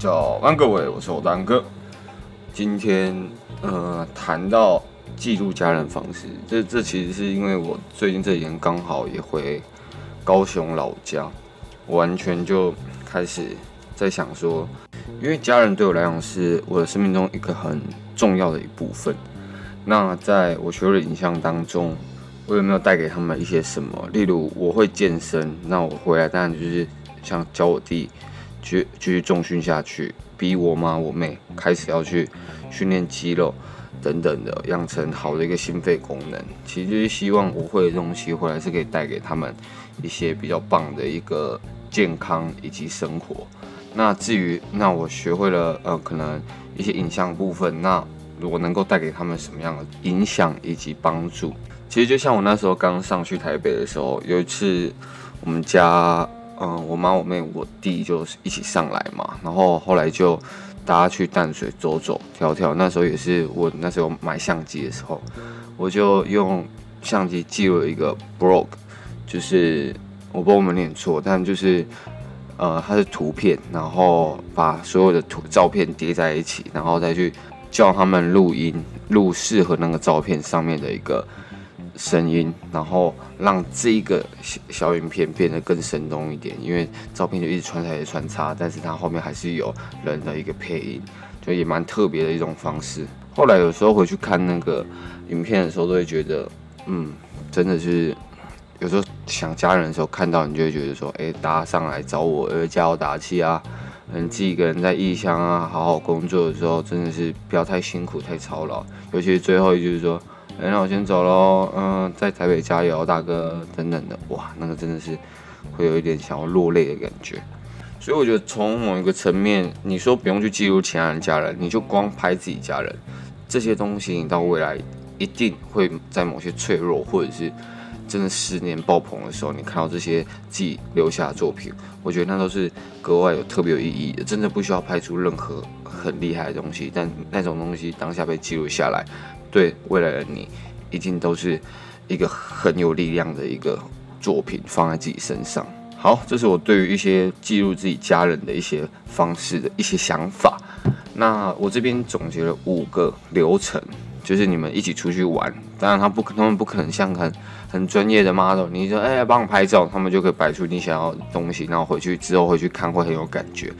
早安，各位，我是我丹哥。今天呃谈到记录家人方式，这这其实是因为我最近这几年刚好也回高雄老家，我完全就开始在想说，因为家人对我来讲是我的生命中一个很重要的一部分。那在我学会的影像当中，我有没有带给他们一些什么？例如我会健身，那我回来当然就是像教我弟。去继续重训下去，逼我妈我妹开始要去训练肌肉等等的，养成好的一个心肺功能。其实就是希望我会的东西回来是可以带给他们一些比较棒的一个健康以及生活。那至于那我学会了呃可能一些影像部分，那我能够带给他们什么样的影响以及帮助？其实就像我那时候刚上去台北的时候，有一次我们家。嗯，我妈、我妹、我弟就一起上来嘛，然后后来就大家去淡水走走跳跳。那时候也是我那时候买相机的时候，我就用相机记录一个 blog，就是我不知道我们念错，但就是呃它是图片，然后把所有的图照片叠在一起，然后再去叫他们录音，录适合那个照片上面的一个。声音，然后让这个小小影片变得更生动一点，因为照片就一直穿插穿插，但是它后面还是有人的一个配音，就也蛮特别的一种方式。后来有时候回去看那个影片的时候，都会觉得，嗯，真的是有时候想家人的时候看到，你就会觉得说，哎，大家上来找我，呃，加油打气啊，嗯，自己一个人在异乡啊，好好工作的时候，真的是不要太辛苦、太操劳，尤其是最后一句是说。哎，那我先走喽。嗯，在台北加油，大哥，等等的。哇，那个真的是会有一点想要落泪的感觉。所以我觉得从某一个层面，你说不用去记录其他人家人，你就光拍自己家人这些东西，你到未来一定会在某些脆弱或者是真的十年爆棚的时候，你看到这些自己留下的作品，我觉得那都是格外有特别有意义的。真的不需要拍出任何很厉害的东西，但那种东西当下被记录下来。对未来的你，一定都是一个很有力量的一个作品，放在自己身上。好，这是我对于一些记录自己家人的一些方式的一些想法。那我这边总结了五个流程，就是你们一起出去玩，当然他不可，他们不可能像很很专业的 model，你说哎，帮我拍照，他们就可以摆出你想要的东西，然后回去之后回去看会很有感觉。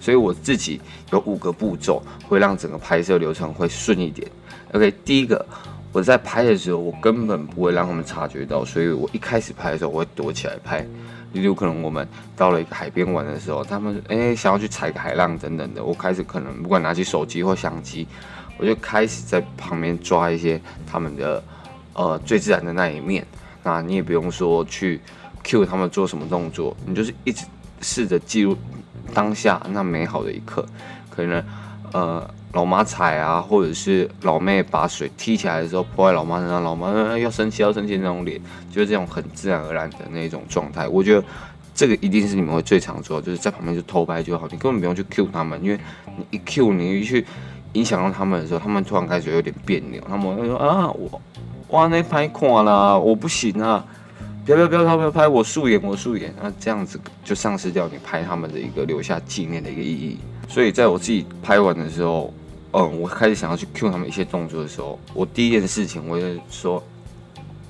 所以我自己有五个步骤，会让整个拍摄流程会顺一点。OK，第一个，我在拍的时候，我根本不会让他们察觉到，所以我一开始拍的时候，我会躲起来拍。例如可能我们到了一个海边玩的时候，他们诶、想要去踩个海浪等等的，我开始可能不管拿起手机或相机，我就开始在旁边抓一些他们的呃最自然的那一面。那你也不用说去 cue 他们做什么动作，你就是一直试着记录。当下那美好的一刻，可能呃老妈踩啊，或者是老妹把水踢起来的时候泼在老妈身上，老妈、要生气要生气那种脸，就是这种很自然而然的那种状态。我觉得这个一定是你们会最常做，就是在旁边就偷拍就好，你根本不用去 cue 他们，因为你一 cue 你一去影响到他们的时候，他们突然开始有点别扭，他们会说啊我哇那拍垮了，我不行啊。不要不要不要不要拍我素颜我素颜，那这样子就丧失掉你拍他们的一个留下纪念的一个意义。所以在我自己拍完的时候，嗯，我开始想要去 cue 他们一些动作的时候，我第一件事情我就说，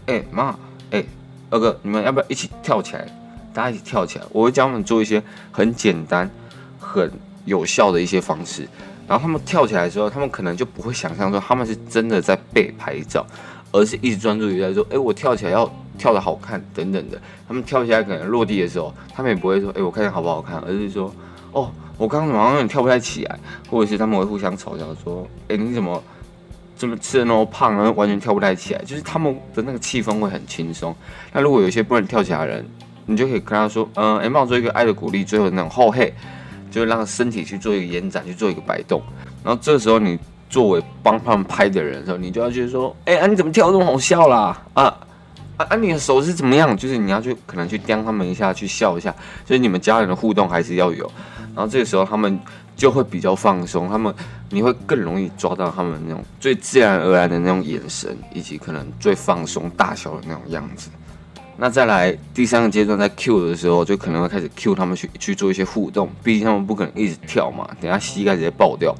哎、妈，哎、二哥，你们要不要一起跳起来？大家一起跳起来。我会教他们做一些很简单、很有效的一些方式，然后他们跳起来的时候，他们可能就不会想象说他们是真的在被拍照，而是一直专注于在说，哎、我跳起来要。跳得好看等等的，他们跳起来可能落地的时候，他们也不会说，哎、我看见好不好看，而是说，哦，我刚刚好像有点跳不太起来，或者是他们会互相嘲笑说，哎、你怎么这么吃的那么胖，然后完全跳不太起来，就是他们的那个气氛会很轻松。那如果有一些不能跳起来的人，你就可以跟他说，嗯、呃，哎，帮我做一个爱的鼓励，最后那种后嘿，就让身体去做一个延展，去做一个摆动。然后这时候你作为帮他们拍的人的时候，你就要去说，哎、欸，啊，你怎么跳这么好笑啦？啊？啊，你的手是怎么样？就是你要去可能去叼他们一下，去笑一下，就是你们家人的互动还是要有。然后这个时候他们就会比较放松，他们你会更容易抓到他们那种最自然而然的那种眼神，以及可能最放松大小的那种样子。那再来第三个阶段，在 Q 的时候，就可能会开始 Q 他们去去做一些互动，毕竟他们不可能一直跳嘛，等下膝盖直接爆掉。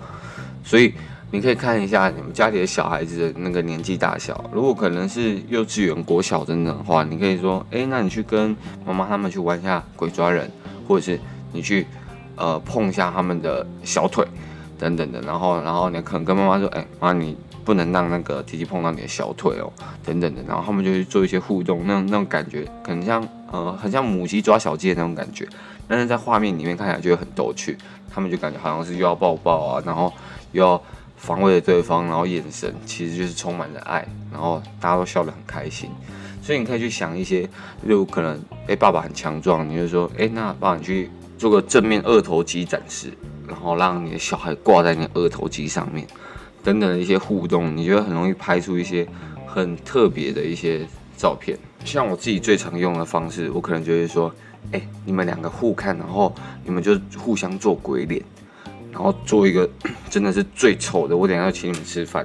所以你可以看一下你们家里的小孩子的那个年纪大小，如果可能是幼稚园、国小等等的话，你可以说，哎，那你去跟妈妈他们去玩一下鬼抓人，或者是你去呃碰一下他们的小腿等等的，然后然后你可能跟妈妈说，哎，妈你。不能让那个弟弟碰到你的小腿哦，等等的，然后他们就去做一些互动，那种那种感觉可能像呃，很像母鸡抓小鸡的那种感觉，但是在画面里面看起来就很逗趣，他们就感觉好像是又要抱抱啊，然后又要防卫对方，然后眼神其实就是充满着爱，然后大家都笑得很开心，所以你可以去想一些，例如可能哎爸爸很强壮，你就说哎那爸爸你去做个正面二头肌展示，然后让你的小孩挂在你的二头肌上面。等等的一些互动，你觉得很容易拍出一些很特别的一些照片。像我自己最常用的方式，我可能就会说：哎、你们两个互看，然后你们就互相做鬼脸，然后做一个真的是最丑的。我等下要请你们吃饭，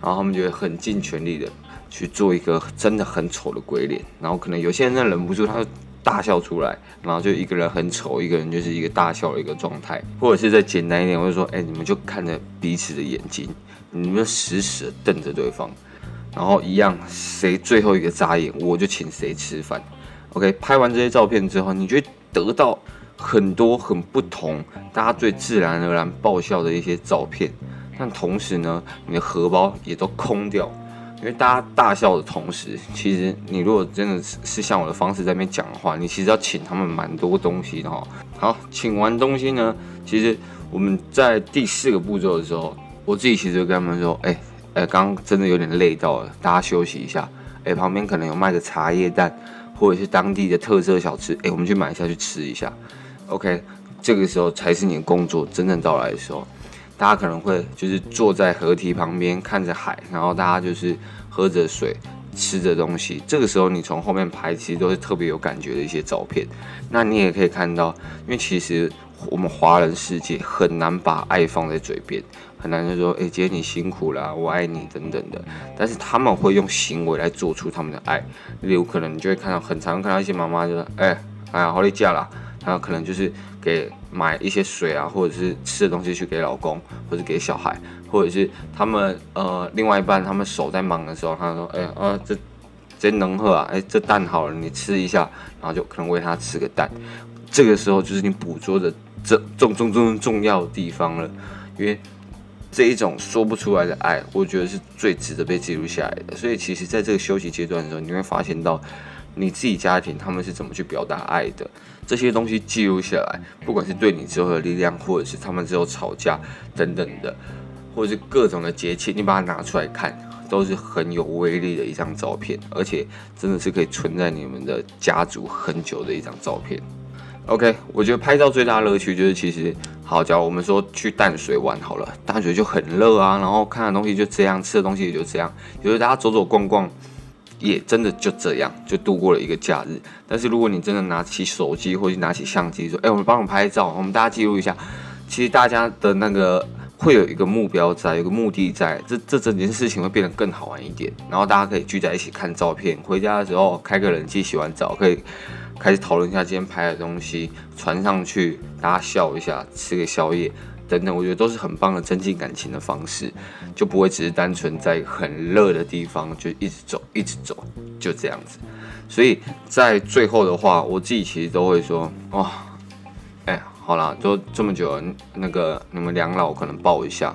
然后他们就会很尽全力的去做一个真的很丑的鬼脸，然后可能有些人忍不住，他就。大笑出来，然后就一个人很丑，一个人就是一个大笑的一个状态，或者是再简单一点，我就说，哎，你们就看着彼此的眼睛，你们死死的瞪着对方，然后一样，谁最后一个眨眼，我就请谁吃饭。OK，拍完这些照片之后，你就得到很多很不同，大家最自然而然爆笑的一些照片，但同时呢，你的荷包也都空掉。因为大家大笑的同时，其实你如果真的是是像我的方式在那边讲的话，你其实要请他们蛮多东西的哈。好，请完东西呢，其实我们在第四个步骤的时候，我自己其实就跟他们说，哎、欸、哎，刚刚真的有点累到了，大家休息一下。哎、旁边可能有卖的茶叶蛋，或者是当地的特色小吃，哎、我们去买一下去吃一下。OK，这个时候才是你的工作真正到来的时候。大家可能会就是坐在河堤旁边看着海，然后大家就是喝着水，吃着东西。这个时候你从后面拍，其实都是特别有感觉的一些照片。那你也可以看到，因为其实我们华人世界很难把爱放在嘴边，很难就说“哎、欸，姐你辛苦了，我爱你”等等的。但是他们会用行为来做出他们的爱。例如，可能你就会看到，很常看到一些妈妈就说：“哎、欸，哎呀，好累假了。”然后可能就是给买一些水啊，或者是吃的东西去给老公，或者给小孩，或者是他们呃另外一半他们手在忙的时候，他说：“哎啊这这能喝啊，哎这蛋好了，你吃一下。”然后就可能喂他吃个蛋。这个时候就是你捕捉的这重重重重要的地方了，因为这一种说不出来的爱，我觉得是最值得被记录下来的。所以其实在这个休息阶段的时候，你会发现到。你自己家庭他们是怎么去表达爱的？这些东西记录下来，不管是对你之后的力量，或者是他们之后吵架等等的，或者是各种的节气，你把它拿出来看，都是很有威力的一张照片，而且真的是可以存在你们的家族很久的一张照片。OK，我觉得拍照最大乐趣就是，其实好，假如我们说去淡水玩好了，淡水就很热啊，然后看的东西就这样，吃的东西也就这样，有时候大家走走逛逛。也真的就这样就度过了一个假日。但是如果你真的拿起手机或者拿起相机说：“哎，我们帮我拍照，我们大家记录一下。”其实大家的那个会有一个目标在，有个目的在，这这整件事情会变得更好玩一点。然后大家可以聚在一起看照片，回家的时候开个冷气，洗完澡可以开始讨论一下今天拍的东西，传上去，大家笑一下，吃个宵夜。等等，我觉得都是很棒的增进感情的方式，就不会只是单纯在很热的地方就一直走，一直走，就这样子。所以在最后的话，我自己其实都会说，哇，哎，好啦，都这么久了，那个你们两老可能抱一下，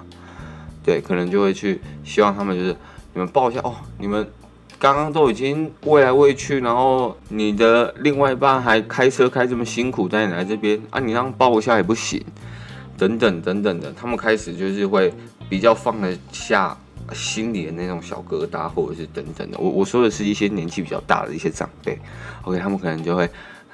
对，可能就会去希望他们就是你们抱一下哦，你们刚刚都已经喂来喂去，然后你的另外一半还开车开这么辛苦带你来这边啊，你让抱一下也不行。等等等等的，他们开始就是会比较放得下心里的那种小疙瘩，或者是等等的。我我说的是一些年纪比较大的一些长辈，OK，他们可能就会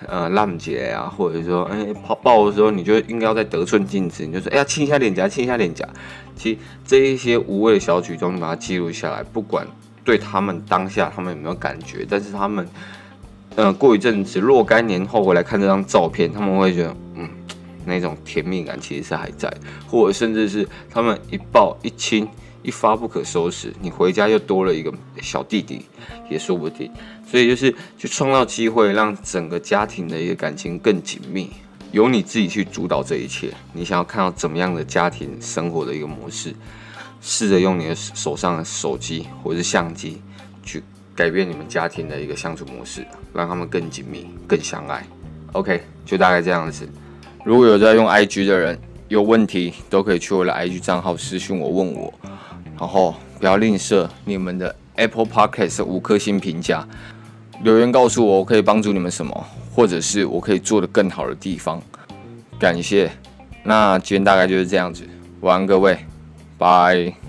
呃浪姐啊，或者说哎抱抱的时候，你就应该要在得寸进尺，你就说哎呀亲一下脸颊，亲一下脸颊。其实这一些无谓的小举动，你把它记录下来，不管对他们当下他们有没有感觉，但是他们呃过一阵子若干年后回来看这张照片，他们会觉得嗯。那种甜蜜感其实是还在，或者甚至是他们一抱一亲一发不可收拾，你回家又多了一个小弟弟，也说不定。所以就是去创造机会，让整个家庭的一个感情更紧密，由你自己去主导这一切。你想要看到怎么样的家庭生活的一个模式，试着用你的手上的手机或者是相机去改变你们家庭的一个相处模式，让他们更紧密、更相爱。OK，就大概这样子。如果有在用 IG 的人，有问题都可以去我的 IG 账号私信我问我，然后不要吝啬你们的 Apple Podcast 五颗星评价，留言告诉我我可以帮助你们什么，或者是我可以做的更好的地方。感谢，那今天大概就是这样子，晚安各位，拜。